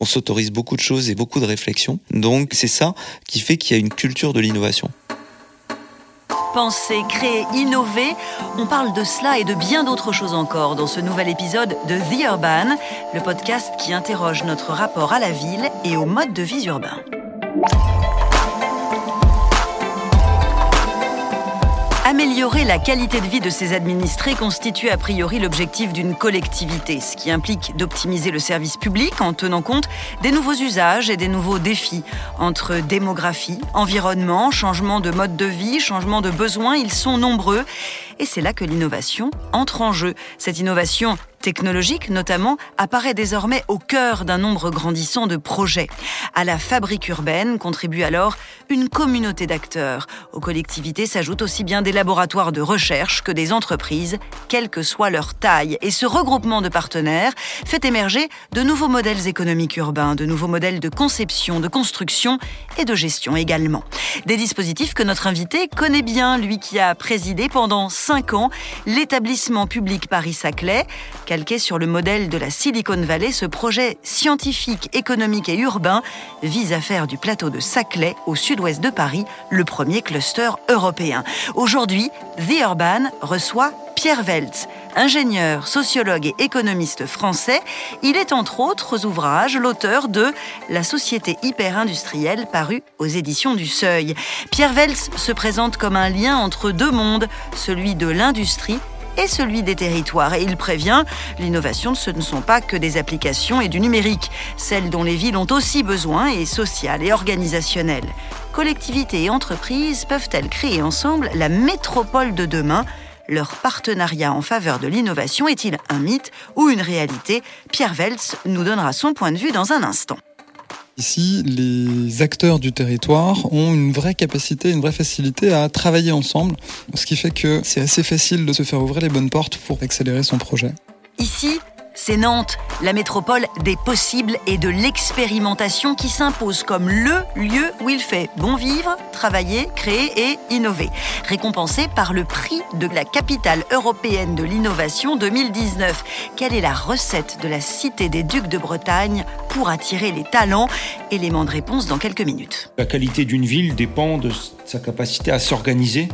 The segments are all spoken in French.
On s'autorise beaucoup de choses et beaucoup de réflexions. Donc c'est ça qui fait qu'il y a une culture de l'innovation. Penser, créer, innover, on parle de cela et de bien d'autres choses encore dans ce nouvel épisode de The Urban, le podcast qui interroge notre rapport à la ville et au mode de vie urbain. Améliorer la qualité de vie de ses administrés constitue a priori l'objectif d'une collectivité, ce qui implique d'optimiser le service public en tenant compte des nouveaux usages et des nouveaux défis. Entre démographie, environnement, changement de mode de vie, changement de besoins, ils sont nombreux. Et c'est là que l'innovation entre en jeu. Cette innovation technologique notamment, apparaît désormais au cœur d'un nombre grandissant de projets. À la fabrique urbaine contribue alors une communauté d'acteurs. Aux collectivités s'ajoutent aussi bien des laboratoires de recherche que des entreprises, quelle que soit leur taille. Et ce regroupement de partenaires fait émerger de nouveaux modèles économiques urbains, de nouveaux modèles de conception, de construction et de gestion également. Des dispositifs que notre invité connaît bien, lui qui a présidé pendant cinq ans l'établissement public Paris-Saclay, Calqué sur le modèle de la Silicon Valley, ce projet scientifique, économique et urbain vise à faire du plateau de Saclay, au sud-ouest de Paris, le premier cluster européen. Aujourd'hui, The Urban reçoit Pierre Weltz, ingénieur, sociologue et économiste français. Il est entre autres ouvrages l'auteur de La société hyper-industrielle paru aux éditions du Seuil. Pierre Weltz se présente comme un lien entre deux mondes, celui de l'industrie et celui des territoires. Et il prévient, l'innovation, ce ne sont pas que des applications et du numérique, celles dont les villes ont aussi besoin et sociales et organisationnelles. Collectivités et entreprises peuvent-elles créer ensemble la métropole de demain? Leur partenariat en faveur de l'innovation est-il un mythe ou une réalité? Pierre Weltz nous donnera son point de vue dans un instant. Ici, les acteurs du territoire ont une vraie capacité, une vraie facilité à travailler ensemble, ce qui fait que c'est assez facile de se faire ouvrir les bonnes portes pour accélérer son projet. C'est Nantes, la métropole des possibles et de l'expérimentation qui s'impose comme le lieu où il fait bon vivre, travailler, créer et innover. Récompensé par le prix de la capitale européenne de l'innovation 2019. Quelle est la recette de la Cité des Ducs de Bretagne pour attirer les talents? Élément de réponse dans quelques minutes. La qualité d'une ville dépend de sa capacité à s'organiser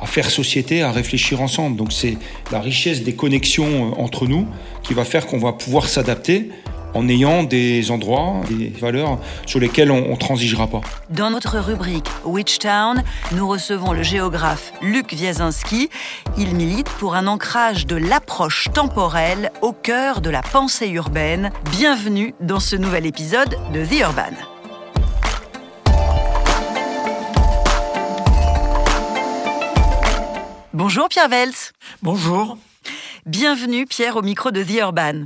à faire société, à réfléchir ensemble. Donc c'est la richesse des connexions euh, entre nous qui va faire qu'on va pouvoir s'adapter en ayant des endroits, des valeurs sur lesquelles on transigera pas. Dans notre rubrique Witchtown, nous recevons le géographe Luc Wiesinski. Il milite pour un ancrage de l'approche temporelle au cœur de la pensée urbaine. Bienvenue dans ce nouvel épisode de The Urban. Bonjour Pierre Vels. Bonjour. Bienvenue Pierre au micro de The Urban.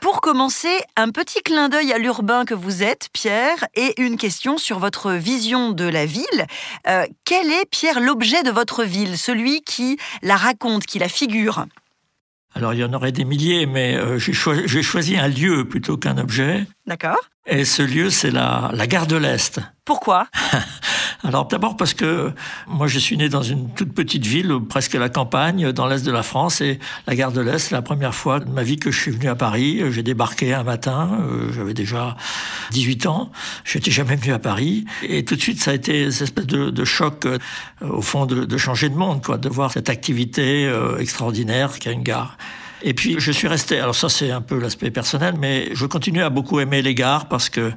Pour commencer, un petit clin d'œil à l'urbain que vous êtes, Pierre, et une question sur votre vision de la ville. Euh, quel est, Pierre, l'objet de votre ville, celui qui la raconte, qui la figure? Alors il y en aurait des milliers, mais euh, j'ai choisi, un lieu plutôt qu'un objet. D'accord. Et ce lieu, c'est la, la gare de l'Est. Pourquoi? Alors d'abord parce que moi je suis né dans une toute petite ville, presque à la campagne, dans l'est de la France, et la gare de l'Est, c'est la première fois de ma vie que je suis venu à Paris. J'ai débarqué un matin, euh, j'avais déjà 18 ans, je n'étais jamais venu à Paris, et tout de suite ça a été cette espèce de, choc, euh, au fond, de, changer de monde, quoi, de voir cette activité euh, extraordinaire qu'a une gare. Et puis je suis resté. Alors ça c'est un peu l'aspect personnel, mais je continue à beaucoup aimer les gares parce que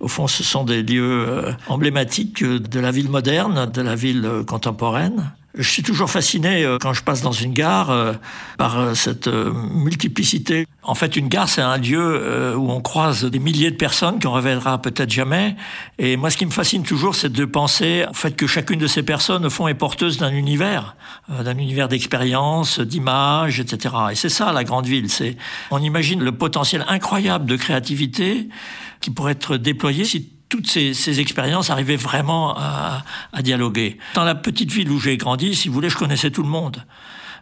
au fond ce sont des lieux euh, emblématiques de la ville moderne, de la ville euh, contemporaine. Je suis toujours fasciné euh, quand je passe dans une gare euh, par euh, cette multiplicité. En fait, une gare, c'est un lieu où on croise des milliers de personnes qu'on reverra peut-être jamais. Et moi, ce qui me fascine toujours, c'est de penser en fait que chacune de ces personnes, au fond, est porteuse d'un univers, d'un univers d'expérience, d'images, etc. Et c'est ça la grande ville. C'est on imagine le potentiel incroyable de créativité qui pourrait être déployé si toutes ces, expériences arrivaient vraiment à, dialoguer. Dans la petite ville où j'ai grandi, si vous voulez, je connaissais tout le monde.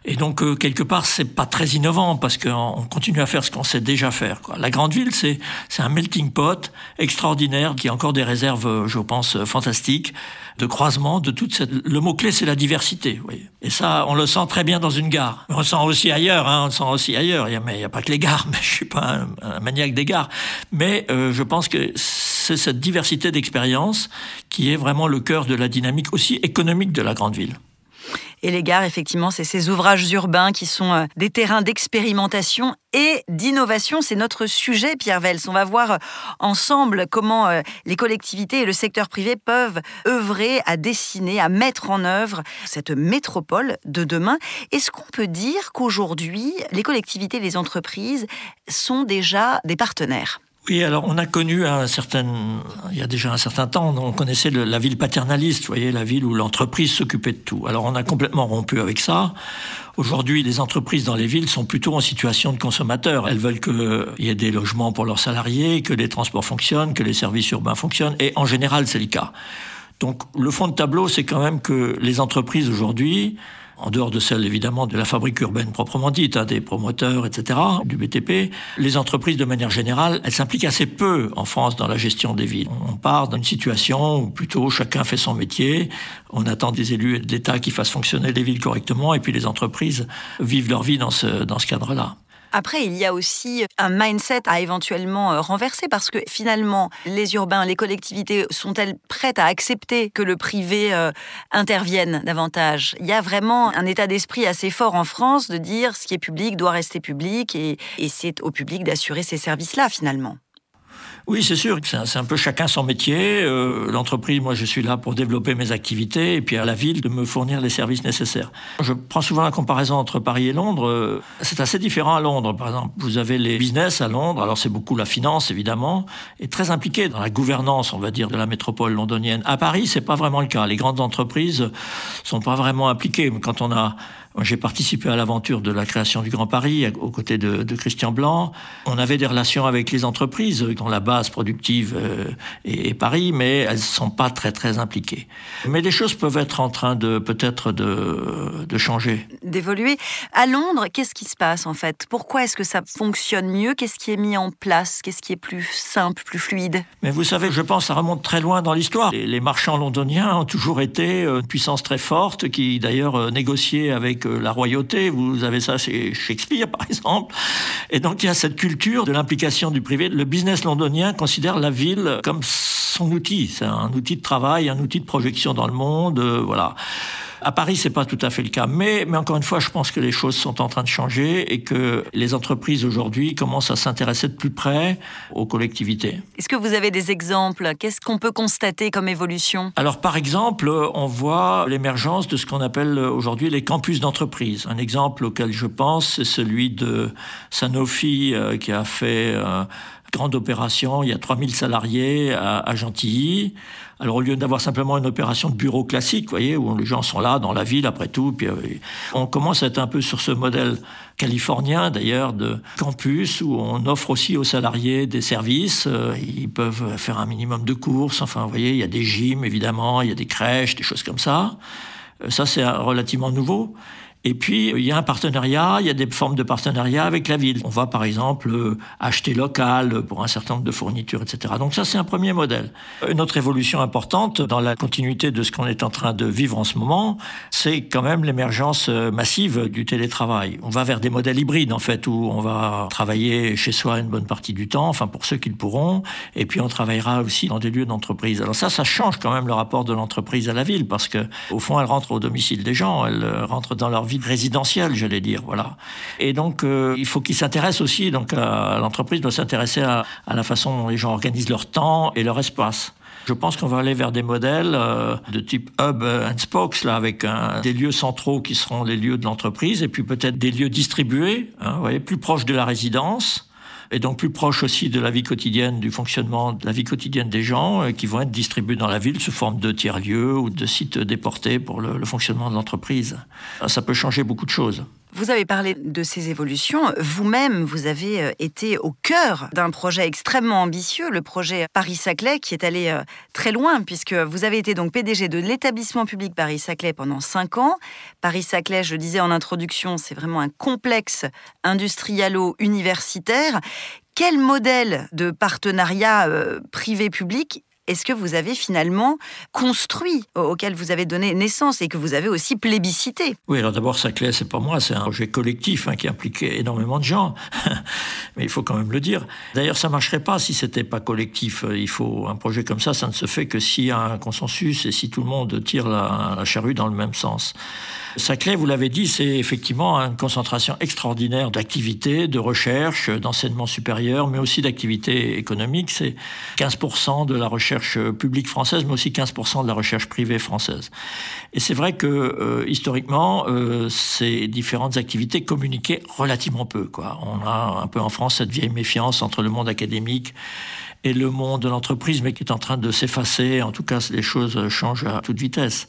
Et donc, euh, quelque part, c'est pas très innovant parce qu'on continue à faire ce qu'on sait déjà faire. Quoi. La grande ville, c'est un melting pot extraordinaire qui a encore des réserves, euh, je pense, euh, fantastiques de croisement de toute cette. Le mot clé, c'est la diversité. Oui. Et ça, on le sent très bien dans une gare. On le sent aussi ailleurs. Hein, on le sent aussi ailleurs. Il n'y a, a, pas que les gares. Mais je suis pas un, maniaque des gares. Mais euh, je pense que c'est cette diversité d'expériences qui est vraiment le cœur de la dynamique aussi économique de la grande ville. Et les gares, effectivement, c'est ces ouvrages urbains qui sont euh, des terrains d'expérimentation et d'innovation. C'est notre sujet, Pierre Vels. On va voir euh, ensemble comment euh, les collectivités et le secteur privé peuvent œuvrer à dessiner, à mettre en œuvre cette métropole de demain. Est-ce qu'on peut dire qu'aujourd'hui, les collectivités et les entreprises sont déjà des partenaires? Oui, alors on a connu un certain, il y a déjà un certain temps, on connaissait la ville paternaliste, vous voyez, la ville où l'entreprise s'occupait de tout. Alors on a complètement rompu avec ça. Aujourd'hui, les entreprises dans les villes sont plutôt en situation de consommateurs. Elles veulent qu'il y ait des logements pour leurs salariés, que les transports fonctionnent, que les services urbains fonctionnent, et en général, c'est le cas. Donc le fond de tableau, c'est quand même que les entreprises aujourd'hui, en dehors de celle évidemment de la fabrique urbaine proprement dite, hein, des promoteurs, etc., du BTP, les entreprises de manière générale, elles s'impliquent assez peu en France dans la gestion des villes. On part d'une situation où plutôt chacun fait son métier, on attend des élus et de l'État qui fassent fonctionner les villes correctement, et puis les entreprises vivent leur vie dans ce, dans ce cadre-là. Après, il y a aussi un mindset à éventuellement euh, renverser parce que finalement, les urbains, les collectivités sont-elles prêtes à accepter que le privé euh, intervienne davantage? Il y a vraiment un état d'esprit assez fort en France de dire ce qui est public doit rester public et, et c'est au public d'assurer ces services-là finalement. Oui, c'est sûr. C'est un, peu chacun son métier. Euh, l'entreprise, moi, je suis là pour développer mes activités et puis à la ville de me fournir les services nécessaires. Je prends souvent la comparaison entre Paris et Londres. Euh, c'est assez différent à Londres. Par exemple, vous avez les business à Londres. Alors, c'est beaucoup la finance, évidemment, et très impliqué dans la gouvernance, on va dire, de la métropole londonienne. À Paris, c'est pas vraiment le cas. Les grandes entreprises sont pas vraiment impliquées. Quand on a j'ai participé à l'aventure de la création du Grand Paris aux côtés de, de, Christian Blanc. On avait des relations avec les entreprises dont la base productive euh, est, Paris, mais elles ne sont pas très très impliquées. Mais les choses peuvent être en train de peut-être de, de changer. D'évoluer. À Londres, qu'est-ce qui se passe en fait? Pourquoi est-ce que ça fonctionne mieux? Qu'est-ce qui est mis en place? Qu'est-ce qui est plus simple, plus fluide? Mais vous savez, je pense, ça remonte très loin dans l'histoire. Les, les, marchands londoniens ont toujours été euh, une puissance très forte qui d'ailleurs euh, négociait avec la royauté. Vous avez ça chez Shakespeare, par exemple. Et donc, il y a cette culture de l'implication du privé. Le business londonien considère la ville comme son outil. C'est un outil de travail, un outil de projection dans le monde. Euh, voilà. À Paris, c'est pas tout à fait le cas, mais, mais encore une fois, je pense que les choses sont en train de changer et que les entreprises aujourd'hui commencent à s'intéresser de plus près aux collectivités. Est-ce que vous avez des exemples? Qu'est-ce qu'on peut constater comme évolution? Alors, par exemple, on voit l'émergence de ce qu'on appelle aujourd'hui les campus d'entreprise. Un exemple auquel je pense, c'est celui de Sanofi euh, qui a fait euh, grande opération, il y a 3000 salariés à, Gentilly. Alors au lieu d'avoir simplement une opération de bureau classique, vous voyez, où les gens sont là dans la ville après tout, puis euh, on commence à être un peu sur ce modèle californien d'ailleurs de campus où on offre aussi aux salariés des services. Euh, ils peuvent faire un minimum de courses. Enfin, vous voyez, il y a des gyms évidemment, il y a des crèches, des choses comme ça. Euh, ça, c'est relativement nouveau. Et puis, il y a un partenariat, il y a des formes de partenariat avec la ville. On va, par exemple, euh, acheter local pour un certain nombre de fournitures, etc. Donc ça, c'est un premier modèle. Une autre évolution importante dans la continuité de ce qu'on est en train de vivre en ce moment, c'est quand même l'émergence euh, massive du télétravail. On va vers des modèles hybrides, en fait, où on va travailler chez soi une bonne partie du temps, enfin pour ceux qui le pourront, et puis on travaillera aussi dans des lieux d'entreprise. Alors ça, ça change quand même le rapport de l'entreprise à la ville, parce que au fond, elle rentre au domicile des gens, elle euh, rentre dans leur vie résidentielle, j'allais dire, voilà. Et donc, euh, il faut qu'ils s'intéressent aussi. Donc, l'entreprise doit s'intéresser à, la façon dont les gens organisent leur temps et leur espace. Je pense qu'on va aller vers des modèles euh, de type hub and spokes, là, avec des lieux centraux qui seront les lieux de l'entreprise, et puis peut-être des lieux distribués, hein, vous voyez, plus proches de la résidence, et donc plus proche aussi de la vie quotidienne, du fonctionnement de la vie quotidienne des gens, euh, qui vont être distribués dans la ville sous forme de tiers-lieux ou de sites déportés pour le, fonctionnement de l'entreprise. Ça peut changer beaucoup de choses. Vous avez parlé de ces évolutions. Vous-même, vous avez euh, été au cœur d'un projet extrêmement ambitieux, le projet Paris-Saclay, qui est allé euh, très loin, puisque vous avez été donc PDG de l'établissement public Paris-Saclay pendant cinq ans. Paris-Saclay, je le disais en introduction, c'est vraiment un complexe industrialo-universitaire. Quel modèle de partenariat euh, privé-public est-ce que vous avez finalement construit, auquel vous avez donné naissance et que vous avez aussi plébiscité? Oui, alors d'abord, Saclay, c'est pas moi, c'est un projet collectif hein, qui impliquait énormément de gens. Mais il faut quand même le dire. D'ailleurs, ça marcherait pas si c'était pas collectif. Il faut un projet comme ça, ça ne se fait que s'il y a un consensus et si tout le monde tire la, la charrue dans le même sens. Saclay, vous l'avez dit, c'est effectivement une concentration extraordinaire d'activités, de recherche, d'enseignement supérieur, mais aussi d'activités économiques. C'est 15% de la recherche publique française, mais aussi 15% de la recherche privée française. Et c'est vrai que euh, historiquement, euh, ces différentes activités communiquaient relativement peu. Quoi. On a un peu en France cette vieille méfiance entre le monde académique et le monde de l'entreprise, mais qui est en train de s'effacer. En tout cas, les choses changent à toute vitesse.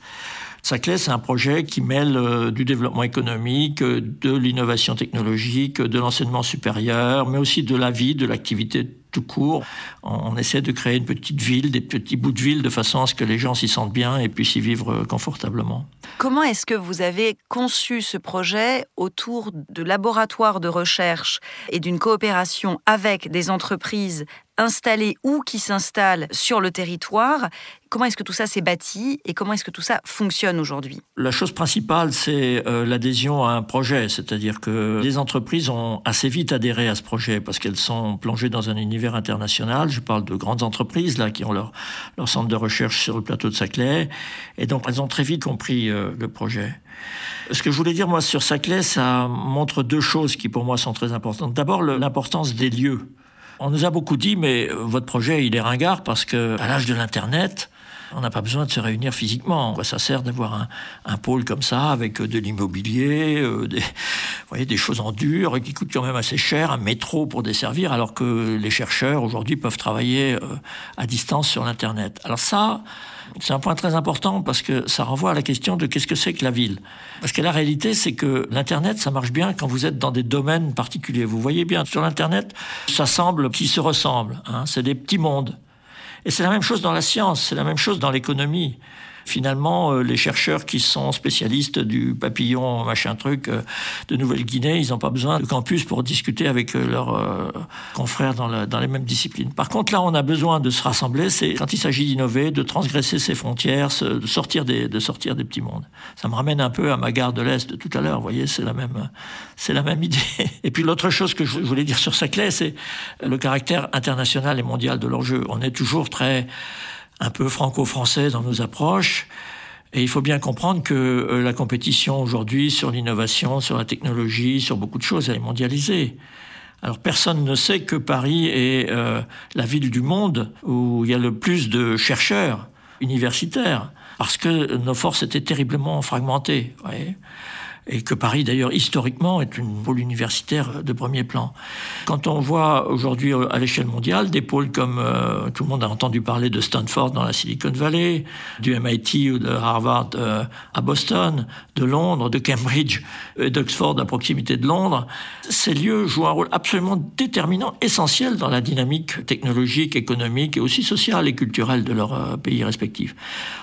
Saclay, c'est un projet qui mêle euh, du développement économique, euh, de l'innovation technologique, de l'enseignement supérieur, mais aussi de la vie, de l'activité tout court. On essaie de créer une petite ville, des petits bouts de ville, de façon à ce que les gens s'y sentent bien et puissent y vivre euh, confortablement. Comment est-ce que vous avez conçu ce projet autour de laboratoires de recherche et d'une coopération avec des entreprises installées ou qui s'installent sur le territoire Comment est-ce que tout ça s'est bâti et comment est-ce que tout ça fonctionne aujourd'hui? La chose principale, c'est euh, l'adhésion à un projet, c'est-à-dire que les entreprises ont assez vite adhéré à ce projet parce qu'elles sont plongées dans un univers international. Je parle de grandes entreprises là qui ont leur, leur centre de recherche sur le plateau de Saclay et donc elles ont très vite compris euh, le projet. Ce que je voulais dire moi sur Saclay, ça montre deux choses qui pour moi sont très importantes. D'abord l'importance des lieux. On nous a beaucoup dit, mais euh, votre projet, il est ringard parce que à l'âge de l'Internet, on n'a pas besoin de se réunir physiquement. Ça sert d'avoir un, pôle comme ça avec euh, de l'immobilier, euh, des, des choses en dur qui coûtent quand même assez cher, un métro pour desservir, alors que les chercheurs aujourd'hui peuvent travailler à distance sur l'Internet. Alors ça, c'est un point très important parce que ça renvoie à la question de qu'est-ce que c'est que la ville. Parce que la réalité, c'est que l'Internet, ça marche bien quand vous êtes dans des domaines particuliers. Vous voyez bien, sur l'Internet, ça semble qui se ressemble. Hein, c'est des petits mondes. Et c'est la même chose dans la science, c'est la même chose dans l'économie. Finalement, euh, les chercheurs qui sont spécialistes du papillon, machin truc, euh, de Nouvelle-Guinée, ils n'ont pas besoin de campus pour discuter avec euh, leurs confrères dans, dans, les mêmes disciplines. Par contre, là, on a besoin de se rassembler, c'est quand il s'agit d'innover, de transgresser ses frontières, de sortir, des, de sortir des petits mondes. Ça me ramène un peu à ma gare de l'Est de tout à l'heure, vous voyez, c'est la même, c'est la même idée. Et puis l'autre chose que je voulais dire sur Saclay, c'est le caractère international et mondial de l'enjeu. On est toujours très un peu franco-français dans nos approches. Et il faut bien comprendre que euh, la compétition aujourd'hui sur l'innovation, sur la technologie, sur beaucoup de choses, elle est mondialisée. Alors personne ne sait que Paris est euh, la ville du monde où il y a le plus de chercheurs universitaires, parce que nos forces étaient terriblement fragmentées. Voyez et que Paris d'ailleurs historiquement est une pôle universitaire de premier plan. Quand on voit aujourd'hui à l'échelle mondiale des pôles comme euh, tout le monde a entendu parler de Stanford dans la Silicon Valley, du MIT ou de Harvard euh, à Boston, de Londres, de Cambridge et d'Oxford à proximité de Londres, ces lieux jouent un rôle absolument déterminant, essentiel dans la dynamique technologique, économique et aussi sociale et culturelle de leurs euh, pays respectifs.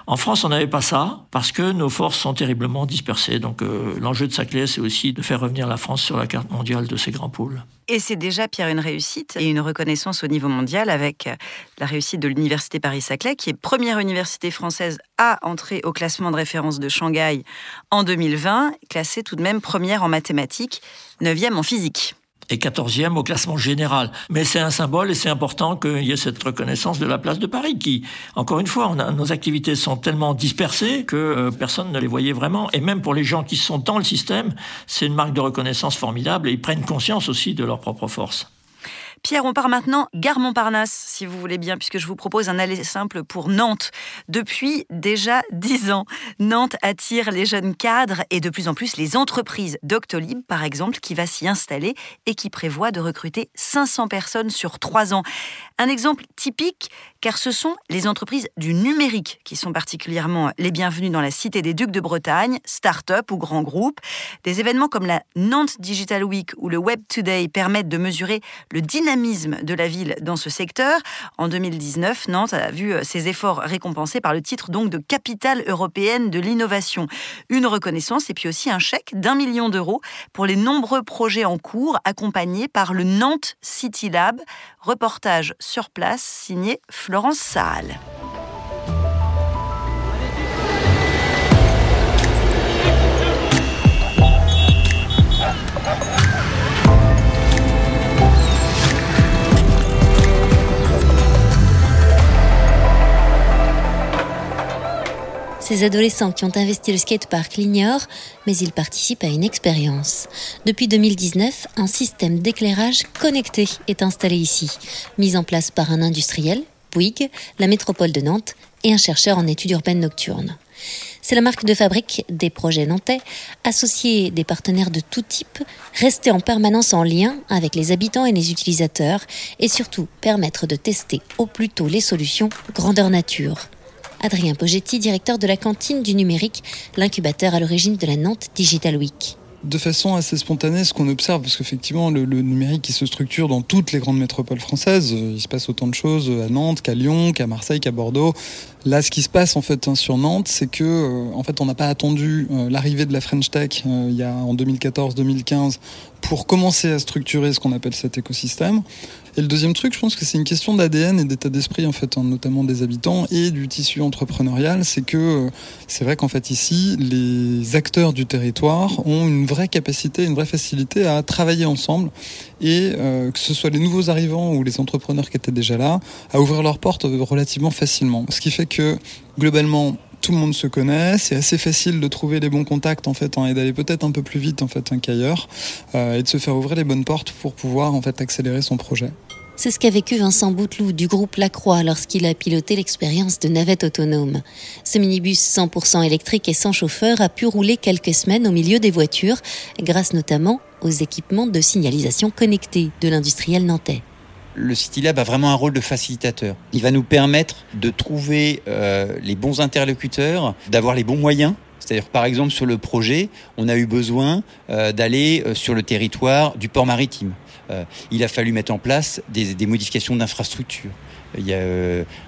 En France, on n'avait pas ça parce que nos forces sont terriblement dispersées. Donc l'enjeu de Saclay, c'est aussi de faire revenir la France sur la carte mondiale de ces grands pôles. Et c'est déjà, Pierre, une réussite et une reconnaissance au niveau mondial avec la réussite de l'Université Paris-Saclay, qui est première université française à entrer au classement de référence de Shanghai en 2020, classée tout de même première en mathématiques, neuvième en physique et 14e au classement général. Mais c'est un symbole et c'est important qu'il y ait cette reconnaissance de la place de Paris qui, encore une fois, nos activités sont tellement dispersées que euh, personne ne les voyait vraiment. Et même pour les gens qui sont dans le système, c'est une marque de reconnaissance formidable et ils prennent conscience aussi de leur propre force. Pierre, on part maintenant gare Montparnasse, si vous voulez bien, puisque je vous propose un aller simple pour Nantes. Depuis déjà dix ans, Nantes attire les jeunes cadres et de plus en plus les entreprises. Doctolib, par exemple, qui va s'y installer et qui prévoit de recruter 500 personnes sur trois ans. Un exemple typique, car ce sont les entreprises du numérique qui sont particulièrement les bienvenues dans la Cité des Ducs de Bretagne, start-up ou grands groupes. Des événements comme la Nantes Digital Week ou le Web Today permettent de mesurer le dynamisme de la ville dans ce secteur. En 2019, Nantes a vu ses efforts récompensés par le titre donc de capitale européenne de l'innovation. Une reconnaissance et puis aussi un chèque d'un million d'euros pour les nombreux projets en cours accompagnés par le Nantes City Lab. Reportage sur place signé Florence Saal. Ces adolescents qui ont investi le skatepark l'ignorent, mais ils participent à une expérience. Depuis 2019, un système d'éclairage connecté est installé ici, mis en place par un industriel, Bouygues, la métropole de Nantes et un chercheur en études urbaines nocturnes. C'est la marque de fabrique des projets nantais, associer des partenaires de tout type, rester en permanence en lien avec les habitants et les utilisateurs et surtout permettre de tester au plus tôt les solutions grandeur nature. Adrien Pogetti, directeur de la cantine du numérique, l'incubateur à l'origine de la Nantes Digital Week de façon assez spontanée ce qu'on observe, parce qu'effectivement le, numérique il se structure dans toutes les grandes métropoles françaises. Il se passe autant de choses à Nantes qu'à Lyon, qu'à Marseille, qu'à Bordeaux. Là, ce qui se passe en fait hein, sur Nantes, c'est que euh, en fait on n'a pas attendu euh, l'arrivée de la French Tech euh, il y a en 2014-2015 pour commencer à structurer ce qu'on appelle cet écosystème. Et le deuxième truc, je pense que c'est une question d'ADN et d'état d'esprit, en fait, hein, notamment des habitants et du tissu entrepreneurial. C'est que euh, c'est vrai qu'en fait, ici, les acteurs du territoire ont une vraie capacité, une vraie facilité à travailler ensemble et euh, que ce soit les nouveaux arrivants ou les entrepreneurs qui étaient déjà là, à ouvrir leurs portes relativement facilement. Ce qui fait que, globalement, tout le monde se connaît, c'est assez facile de trouver les bons contacts en fait hein, et d'aller peut-être un peu plus vite en fait hein, qu'ailleurs euh, et de se faire ouvrir les bonnes portes pour pouvoir en fait accélérer son projet. C'est ce qu'a vécu Vincent Bouteloup du groupe Lacroix lorsqu'il a piloté l'expérience de navette autonome. Ce minibus 100% électrique et sans chauffeur a pu rouler quelques semaines au milieu des voitures, grâce notamment aux équipements de signalisation connectés de l'industriel nantais le CityLab a vraiment un rôle de facilitateur. Il va nous permettre de trouver euh, les bons interlocuteurs, d'avoir les bons moyens c'est-à-dire, par exemple, sur le projet, on a eu besoin euh, d'aller euh, sur le territoire du port maritime. Euh, il a fallu mettre en place des, modifications d'infrastructures. Il y a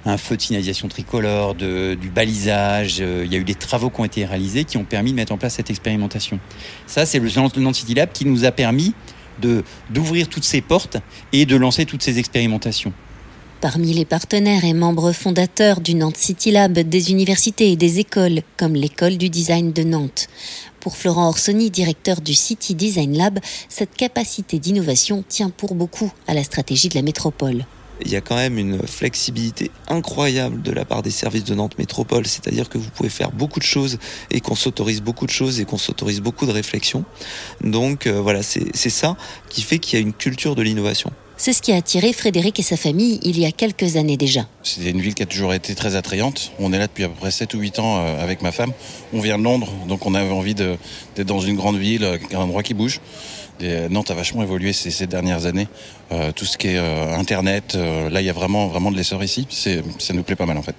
un feu de signalisation tricolore, du balisage. il y a eu des travaux qui ont été réalisés qui ont permis de mettre en place cette expérimentation. Ça, c'est le Nantes City Lab qui nous a permis d'ouvrir toutes ces portes et de lancer toutes ces expérimentations. Parmi les partenaires et membres fondateurs du Nantes City Lab, des universités et des écoles, comme l'école du design de Nantes. Pour Florent Orsoni, directeur du City Design Lab, cette capacité d'innovation tient pour beaucoup à la stratégie de la métropole il y a quand même une flexibilité incroyable de la part des services de Nantes Métropole, c'est-à-dire que vous pouvez faire beaucoup de choses et qu'on s'autorise beaucoup de choses et qu'on s'autorise beaucoup de réflexions. Donc euh, voilà, c'est ça qui fait qu'il y a une culture de l'innovation. C'est ce qui a attiré Frédéric et sa famille il y a quelques années déjà. C'est une ville qui a toujours été très attrayante. On est là depuis à peu près 7 ou 8 ans euh, avec ma femme. On vient de Londres, donc on avait envie d'être dans une grande ville, un endroit qui bouge. Et Nantes a vachement évolué ces, dernières années. Euh, tout ce qui est euh, Internet, là il y a vraiment, vraiment de l'essor ici. Ça nous plaît pas mal en fait.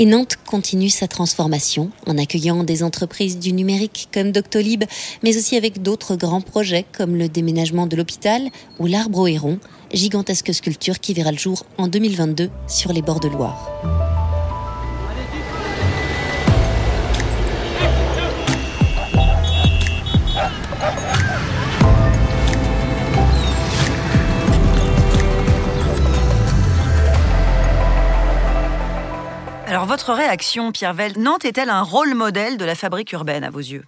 Et Nantes continue sa transformation en accueillant des entreprises du numérique comme Doctolib, mais aussi avec d'autres grands projets comme le déménagement de l'hôpital ou l'arbre au héron, gigantesque sculpture qui verra le jour en 2022 sur les bords de Loire. Alors votre réaction, Pierre Vell, Nantes est-elle un rôle modèle de la fabrique urbaine à vos yeux?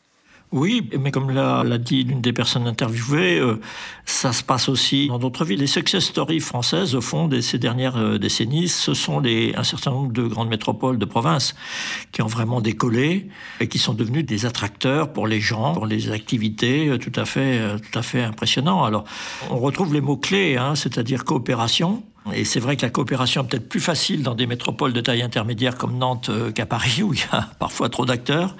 Oui, mais comme l'a dit l'une des personnes interviewées, euh, ça se passe aussi dans d'autres villes. Les success stories françaises, au fond, de ces dernières euh, décennies, ce sont les, un certain nombre de grandes métropoles de province qui ont vraiment décollé et qui sont devenues des attracteurs pour les gens, pour les activités euh, tout à fait, tout à fait impressionnants. Alors, on retrouve les mots-clés, hein, c'est-à-dire coopération, et c'est vrai que la coopération est peut-être plus facile dans des métropoles de taille intermédiaire comme Nantes qu'à Paris, où il y a parfois trop d'acteurs.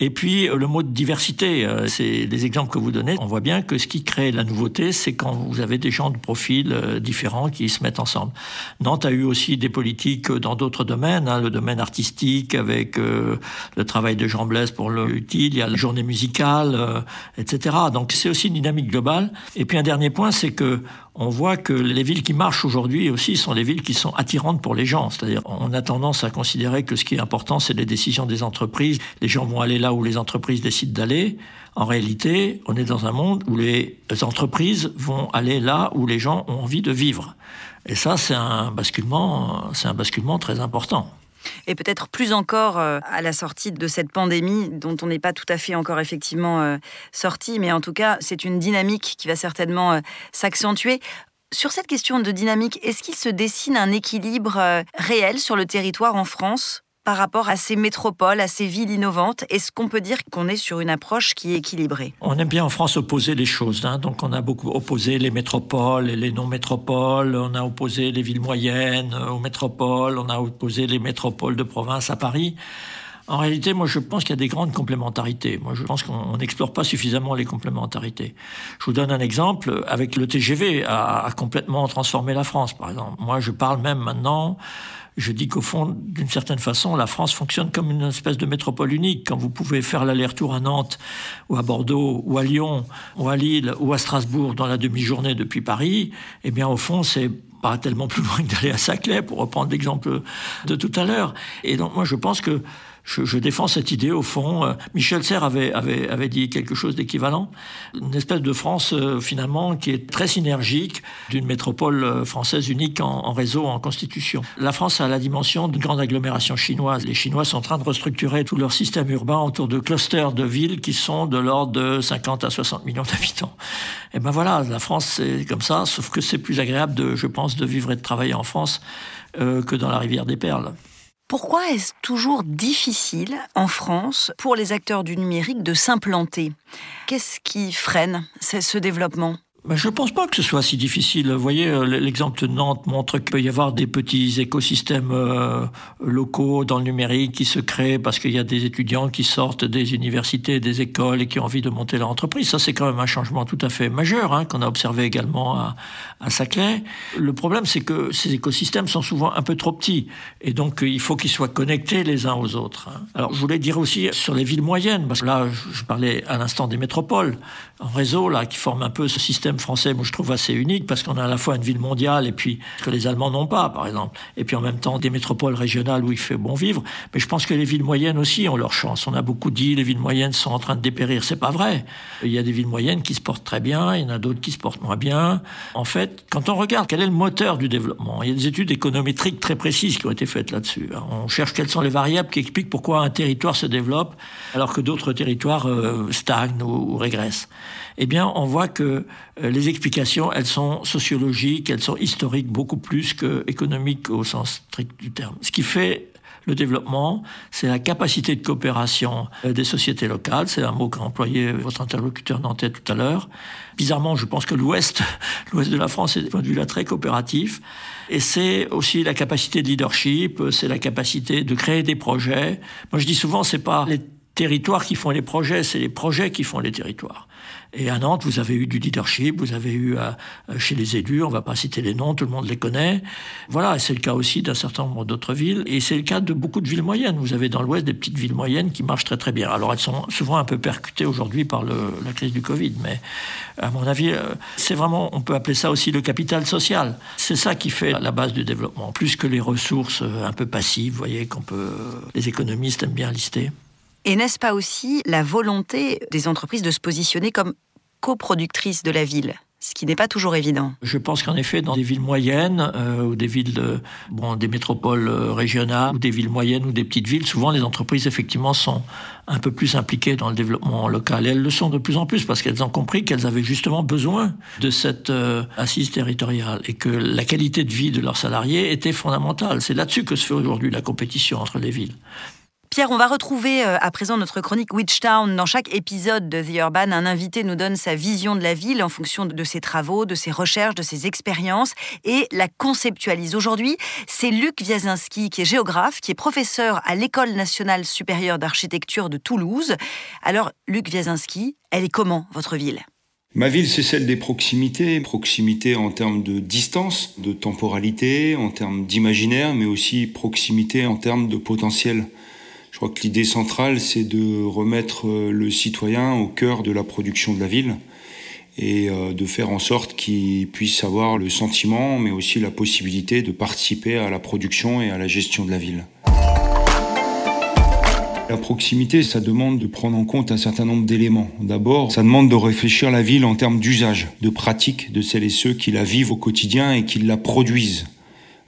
Et puis euh, le mot de diversité, euh, c'est les exemples que vous donnez. On voit bien que ce qui crée la nouveauté, c'est quand vous avez des gens de profils euh, différents qui se mettent ensemble. Nantes a eu aussi des politiques dans d'autres domaines, hein, le domaine artistique avec le travail de Jean Blaise pour le utile, il y a la journée musicale, etc. Donc c'est aussi une dynamique globale. Et puis un dernier point, c'est que on voit que les villes qui marchent aujourd'hui aussi sont les villes qui sont attirantes pour les gens. C'est-à-dire, on a tendance à considérer que ce qui est important, c'est les décisions des entreprises. Les gens vont aller là où les entreprises décident d'aller. En réalité, on est dans un monde où les entreprises vont aller là où les gens ont envie de vivre. Et ça, c'est un basculement, c'est un basculement très important et peut-être plus encore euh, à la sortie de cette pandémie dont on n'est pas tout à fait encore effectivement euh, sorti, mais en tout cas c'est une dynamique qui va certainement euh, s'accentuer. Sur cette question de dynamique, est-ce qu'il se dessine un équilibre réel sur le territoire en France? Par rapport à ces métropoles, à ces villes innovantes Est-ce qu'on peut dire qu'on est sur une approche qui est équilibrée? On aime bien en France opposer les choses. Hein. Donc on a beaucoup opposé les métropoles et les non-métropoles, on a opposé les villes moyennes aux métropoles, on a opposé les métropoles de province à Paris. En réalité, moi, je pense qu'il y a des grandes complémentarités. Moi, je pense qu'on n'explore pas suffisamment les complémentarités. Je vous donne un exemple. Avec le TGV, a, complètement transformé la France, par exemple. Moi, je parle même maintenant je dis qu'au fond, d'une certaine façon, la France fonctionne comme une espèce de métropole unique. Quand vous pouvez faire l'aller-retour à Nantes, ou à Bordeaux, ou à Lyon, ou à Lille, ou à Strasbourg dans la demi-journée depuis Paris, eh bien, au fond, c'est pas tellement plus loin que d'aller à Saclay, pour reprendre l'exemple de tout à l'heure. Et donc, moi, je pense que je, je, défends cette idée au fond. Euh, Michel Serres avait, avait, avait dit quelque chose d'équivalent. Une espèce de France euh, finalement qui est très synergique d'une métropole euh, française unique en, réseau, en constitution. La France a la dimension d'une grande agglomération chinoise. Les Chinois sont en train de restructurer tout leur système urbain autour de clusters de villes qui sont de l'ordre de 50 à 60 millions d'habitants. Et ben voilà, la France c'est comme ça, sauf que c'est plus agréable de, je pense, de vivre et de travailler en France euh, que dans la rivière des Perles. Pourquoi est-ce toujours difficile en France pour les acteurs du numérique de s'implanter? Qu'est-ce qui freine ce développement? Je ne pense pas que ce soit si difficile. Vous voyez, euh, l'exemple de Nantes montre qu'il peut y avoir des petits écosystèmes euh, locaux dans le numérique qui se créent parce qu'il y a des étudiants qui sortent des universités, des écoles et qui ont envie de monter leur entreprise. Ça, c'est quand même un changement tout à fait majeur hein, qu'on a observé également à, à Saclay. Le problème, c'est que ces écosystèmes sont souvent un peu trop petits et donc il faut qu'ils soient connectés les uns aux autres. Hein. Alors, je voulais dire aussi sur les villes moyennes, parce que là, je parlais à l'instant des métropoles en réseau là qui forment un peu ce système français, moi je trouve assez unique parce qu'on a à la fois une ville mondiale et puis ce que les Allemands n'ont pas, par exemple, et puis en même temps des métropoles régionales où il fait bon vivre. Mais je pense que les villes moyennes aussi ont leur chance. On a beaucoup dit les villes moyennes sont en train de dépérir. C'est pas vrai. Il y a des villes moyennes qui se portent très bien, il y en a d'autres qui se portent moins bien. En fait, quand on regarde quel est le moteur du développement, il y a des études économétriques très précises qui ont été faites là-dessus. On cherche quelles sont les variables qui expliquent pourquoi un territoire se développe alors que d'autres territoires euh, stagnent ou régressent. Eh bien, on voit que euh, les explications, elles sont sociologiques, elles sont historiques beaucoup plus que économiques au sens strict du terme. Ce qui fait le développement, c'est la capacité de coopération euh, des sociétés locales. C'est un mot qu'a employé votre interlocuteur nantais tout à l'heure. Bizarrement, je pense que l'Ouest, l'Ouest de la France est, de point de vue-là, très coopératif. Et c'est aussi la capacité de leadership, c'est la capacité de créer des projets. Moi, je dis souvent, c'est pas les territoires qui font les projets, c'est les projets qui font les territoires. Et à Nantes, vous avez eu du leadership, vous avez eu euh, euh, chez les élus, on va pas citer les noms, tout le monde les connaît. Voilà, c'est le cas aussi d'un certain nombre d'autres villes, et c'est le cas de beaucoup de villes moyennes. Vous avez dans l'Ouest des petites villes moyennes qui marchent très très bien. Alors elles sont souvent un peu percutées aujourd'hui par la crise du Covid, mais à mon avis, euh, c'est vraiment, on peut appeler ça aussi le capital social. C'est ça qui fait la base du développement, plus que les ressources un peu passives, vous voyez, qu'on peut, les économistes aiment bien lister. Et n'est-ce pas aussi la volonté des entreprises de se positionner comme coproductrices de la ville? Ce qui n'est pas toujours évident. Je pense qu'en effet, dans des villes moyennes euh, ou des villes, de, bon, des métropoles euh, régionales ou des villes moyennes ou des petites villes, souvent les entreprises effectivement sont un peu plus impliquées dans le développement local. Et elles le sont de plus en plus parce qu'elles ont compris qu'elles avaient justement besoin de cette euh, assise territoriale et que la qualité de vie de leurs salariés était fondamentale. C'est là-dessus que se fait aujourd'hui la compétition entre les villes. Pierre, on va retrouver euh, à présent notre chronique Witchtown. Dans chaque épisode de The Urban, un invité nous donne sa vision de la ville en fonction de ses travaux, de ses recherches, de ses expériences et la conceptualise. Aujourd'hui, c'est Luc Wiazinski qui est géographe, qui est professeur à l'École nationale supérieure d'architecture de Toulouse. Alors, Luc Wiazinski, elle est comment votre ville? Ma ville, c'est celle des proximités. Proximité en termes de distance, de temporalité, en termes d'imaginaire, mais aussi proximité en termes de potentiel. Je crois que l'idée centrale, c'est de remettre euh, le citoyen au cœur de la production de la ville et euh, de faire en sorte qu'il puisse avoir le sentiment, mais aussi la possibilité de participer à la production et à la gestion de la ville. La proximité, ça demande de prendre en compte un certain nombre d'éléments. D'abord, ça demande de réfléchir la ville en termes d'usage, de pratique de celles et ceux qui la vivent au quotidien et qui la produisent.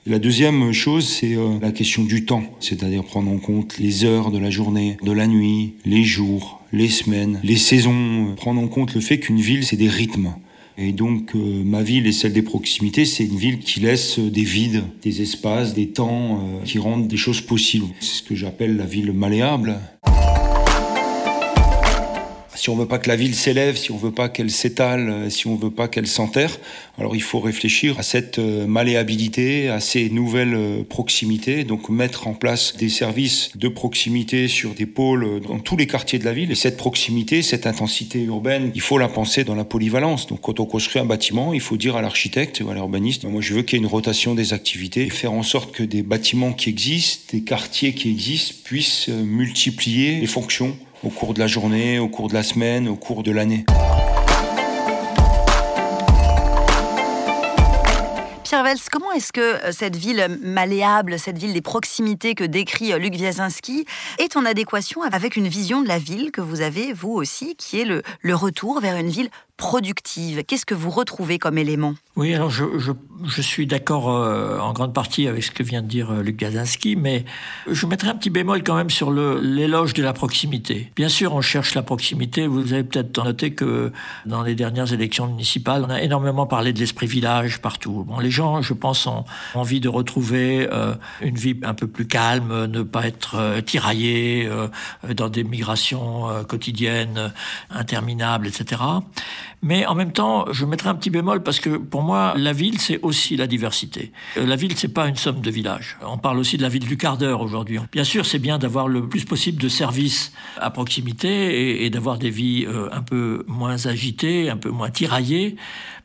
La deuxième chose, c'est euh, la question du temps, c'est-à-dire prendre en compte les heures de la journée, de la nuit, les jours, les semaines, les saisons, prendre en compte le fait qu'une ville, c'est des rythmes. Et donc euh, ma ville et celle des proximités, c'est une ville qui laisse des vides, des espaces, des temps, euh, qui rendent des choses possibles. C'est ce que j'appelle la ville malléable si on veut pas que la ville s'élève, si on veut pas qu'elle s'étale, euh, si on veut pas qu'elle s'enterre, alors il faut réfléchir à cette euh, malléabilité, à ces nouvelles euh, proximités, donc mettre en place des services de proximité sur des pôles dans tous les quartiers de la ville. Et cette proximité, cette intensité urbaine, il faut la penser dans la polyvalence. Donc quand on construit un bâtiment, il faut dire à l'architecte ou à l'urbaniste, moi je veux qu'il y ait une rotation des activités, faire en sorte que des bâtiments qui existent, des quartiers qui existent, puissent multiplier les fonctions au cours de la journée, au cours de la semaine, au cours de l'année. Pierre Vels, comment est-ce que euh, cette ville malléable, cette ville des proximités que décrit euh, Luc Wiazinski, est en adéquation avec une vision de la ville que vous avez, vous aussi, qui est le retour vers une ville productive. Qu'est-ce que vous retrouvez comme élément? Oui, alors je, suis d'accord euh, en grande partie avec ce que vient de dire euh, Luc Gazinski, mais je mettrai un petit bémol quand même sur l'éloge de la proximité. Bien sûr, on cherche la proximité. Vous avez peut-être noté que dans les dernières élections municipales, on a énormément parlé de l'esprit village partout. Les gens, je pense, ont envie de retrouver euh, une vie un peu plus calme, ne pas être tiraillés dans des migrations quotidiennes interminables, etc. Mais en même temps, je mettrai un petit bémol parce que pour moi, la ville, c'est aussi la diversité. Euh, la ville, c'est pas une somme de villages. On parle aussi de la ville du quart d'heure aujourd'hui. Bien sûr, c'est bien d'avoir le plus possible de services à proximité et, d'avoir des vies euh, un peu moins agitées, un peu moins tiraillées.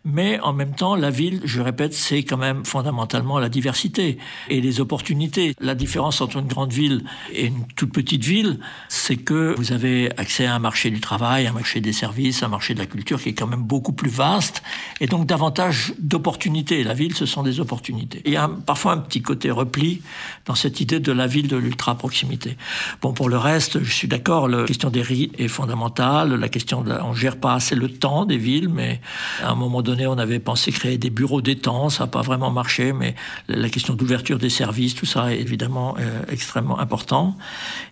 Mais en même temps, la ville, je répète, c'est quand même fondamentalement la diversité et les opportunités. La différence entre une grande ville et une toute petite ville, c'est que vous avez accès à un marché du travail, un marché des services, un marché de la culture qui est quand même beaucoup plus vaste et donc davantage d'opportunités. La ville, ce sont des opportunités. Il y a parfois un petit côté repli dans cette idée de la ville de l'ultra-proximité. Bon, pour le reste, je suis d'accord, la question des rites est fondamentale. La question de la, on gère pas assez le temps des villes, mais à un moment donné, on avait pensé créer des bureaux d'étang, ça n'a pas vraiment marché, mais la question d'ouverture des services, tout ça est évidemment euh, extrêmement important.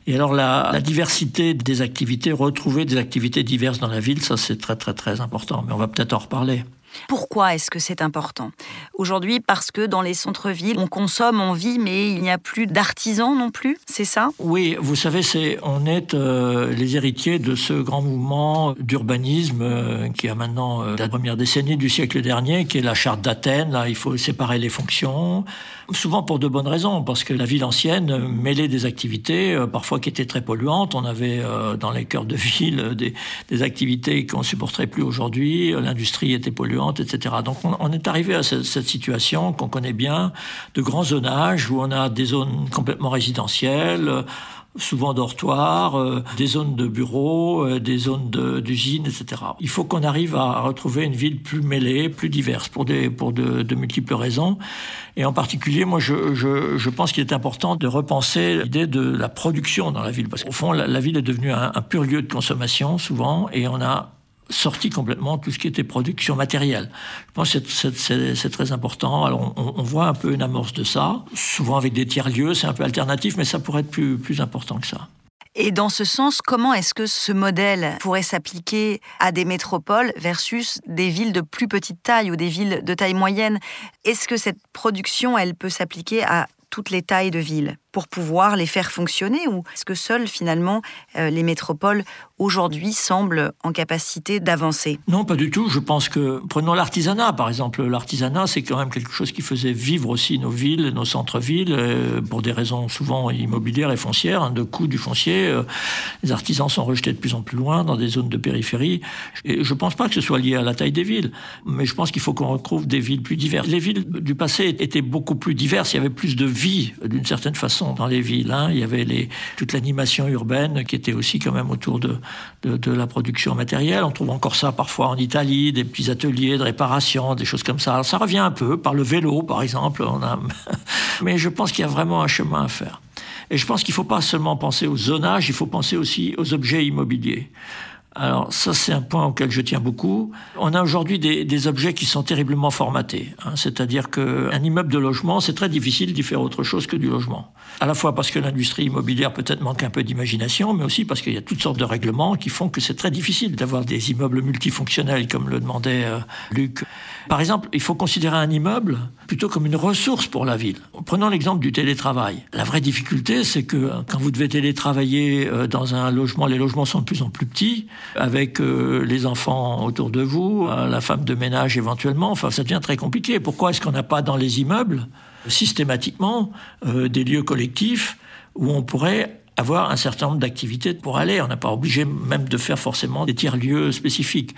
Et alors la, la, diversité des activités, retrouver des activités diverses dans la ville, ça c'est très très très important, mais on va peut-être en reparler. Pourquoi est-ce que c'est important? Aujourd'hui, parce que dans les centres-villes, on consomme, on vit, mais il n'y a plus d'artisans non plus, c'est ça? Oui, vous savez, on est euh, les héritiers de ce grand mouvement d'urbanisme euh, qui a maintenant euh, la première décennie du siècle dernier, qui est la charte d'Athènes. Là, il faut séparer les fonctions, souvent pour de bonnes raisons, parce que la ville ancienne mêlait des activités parfois qui étaient très polluantes. On avait dans les cœurs de ville des, activités qu'on supporterait plus aujourd'hui. L'industrie était polluante etc. Donc on, est arrivé à cette, situation qu'on connaît bien, de grands zonages où on a des zones complètement résidentielles, souvent dortoirs, euh, des zones de bureaux, euh, des zones d'usines, etc. Il faut qu'on arrive à retrouver une ville plus mêlée, plus diverse, pour, des, pour de, multiples raisons. Et en particulier, moi, je, je, je pense qu'il est important de repenser l'idée de la production dans la ville. Parce qu'au fond, la, ville est devenue un, un pur lieu de consommation, souvent, et on a sorti complètement tout ce qui était production matérielle. Je pense que c'est très important. Alors on, voit un peu une amorce de ça, souvent avec des tiers-lieux, c'est un peu alternatif, mais ça pourrait être plus, plus important que ça. Et dans ce sens, comment est-ce que ce modèle pourrait s'appliquer à des métropoles versus des villes de plus petite taille ou des villes de taille moyenne? Est-ce que cette production, elle peut s'appliquer à toutes les tailles de villes? Pour pouvoir les faire fonctionner ou est-ce que seules finalement euh, les métropoles aujourd'hui semblent en capacité d'avancer? Non, pas du tout. Je pense que prenons l'artisanat par exemple. L'artisanat, c'est quand même quelque chose qui faisait vivre aussi nos villes, nos centres-villes, euh, pour des raisons souvent immobilières et foncières, hein, de coût du foncier. Euh, les artisans sont rejetés de plus en plus loin dans des zones de périphérie. Et je ne pense pas que ce soit lié à la taille des villes, mais je pense qu'il faut qu'on retrouve des villes plus diverses. Les villes du passé étaient beaucoup plus diverses. Il y avait plus de vie d'une certaine façon dans les villes. Hein. Il y avait toute l'animation urbaine qui était aussi quand même autour de, la production matérielle. On trouve encore ça parfois en Italie, des petits ateliers de réparation, des choses comme ça. ça revient un peu par le vélo, par exemple. Mais je pense qu'il y a vraiment un chemin à faire. Et je pense qu'il ne faut pas seulement penser au zonage, il faut penser aussi aux objets immobiliers. Alors ça, c'est un point auquel je tiens beaucoup. On a aujourd'hui des, des, objets qui sont terriblement formatés. Hein. C'est-à-dire qu'un immeuble de logement, c'est très difficile d'y faire autre chose que du logement. À la fois parce que l'industrie immobilière peut-être manque un peu d'imagination, mais aussi parce qu'il y a toutes sortes de règlements qui font que c'est très difficile d'avoir des immeubles multifonctionnels, comme le demandait euh, Luc. Par exemple, il faut considérer un immeuble plutôt comme une ressource pour la ville. Prenons l'exemple du télétravail. La vraie difficulté, c'est que quand vous devez télétravailler euh, dans un logement, les logements sont de plus en plus petits avec euh, les enfants autour de vous, euh, la femme de ménage éventuellement. Enfin, ça devient très compliqué. Pourquoi est-ce qu'on n'a pas dans les immeubles systématiquement euh, des lieux collectifs où on pourrait avoir un certain nombre d'activités pour aller? On n'a pas obligé même de faire forcément des tiers-lieux spécifiques.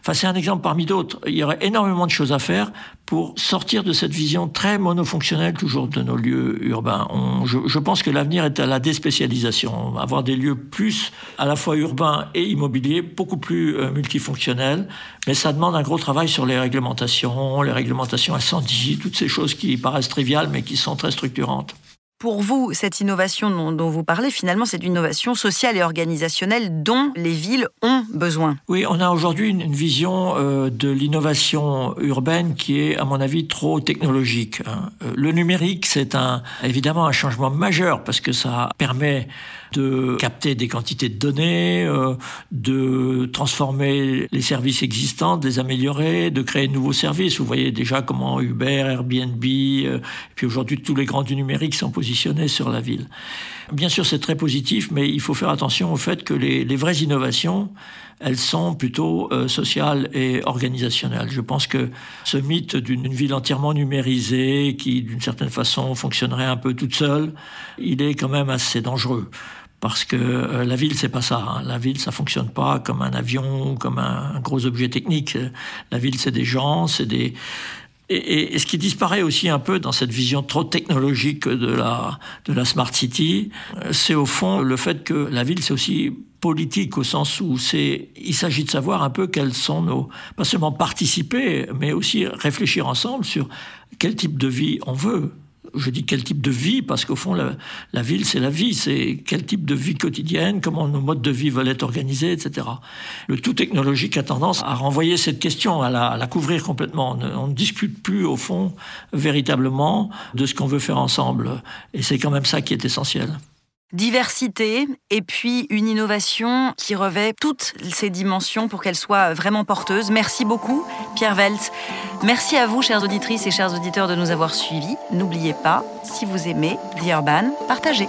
Enfin, c'est un exemple parmi d'autres. Il y aurait énormément de choses à faire pour sortir de cette vision très monofonctionnelle toujours de nos lieux urbains. je, pense que l'avenir est à la déspécialisation, avoir des lieux plus à la fois urbains et immobiliers, beaucoup plus euh, multifonctionnels, mais ça demande un gros travail sur les réglementations, les réglementations incendies, toutes ces choses qui paraissent triviales mais qui sont très structurantes. Pour vous, cette innovation dont, vous parlez, finalement, c'est une innovation sociale et organisationnelle dont les villes ont besoin. Oui, on a aujourd'hui une, vision euh, de l'innovation urbaine qui est, à mon avis, trop technologique. Hein. Euh, le numérique, c'est un, évidemment un changement majeur parce que ça permet de capter des quantités de données, euh, de transformer les services existants, de les améliorer, de créer de nouveaux services. Vous voyez déjà comment Uber, Airbnb, et puis aujourd'hui tous les grands du numérique sont sur la ville. Bien sûr, c'est très positif, mais il faut faire attention au fait que les, les vraies innovations, elles sont plutôt euh, sociales et organisationnelles. Je pense que ce mythe d'une ville entièrement numérisée, qui d'une certaine façon fonctionnerait un peu toute seule, il est quand même assez dangereux parce que euh, la ville c'est pas ça. Hein. La ville ça fonctionne pas comme un avion, comme un, gros objet technique. La ville c'est des gens, c'est des et, et, ce qui disparaît aussi un peu dans cette vision trop technologique de la de la smart city, euh, c'est au fond le fait que la ville c'est aussi politique au sens où c'est il s'agit de savoir un peu quels sont nos pas seulement participer mais aussi réfléchir ensemble sur quel type de vie on veut je dis quel type de vie, parce qu'au fond, la, ville, c'est la vie, c'est quel type de vie quotidienne, comment nos modes de vie veulent être organisés, etc. Le tout technologique a tendance à renvoyer cette question, à la, couvrir complètement. On ne, discute plus, au fond, véritablement de ce qu'on veut faire ensemble. Et c'est quand même ça qui est essentiel diversité et puis une innovation qui revêt toutes ces dimensions pour qu'elle soit vraiment porteuse. Merci beaucoup, Pierre Welt. Merci à vous, chères auditrices et chers auditeurs, de nous avoir suivis. N'oubliez pas, si vous aimez The Urban, partagez.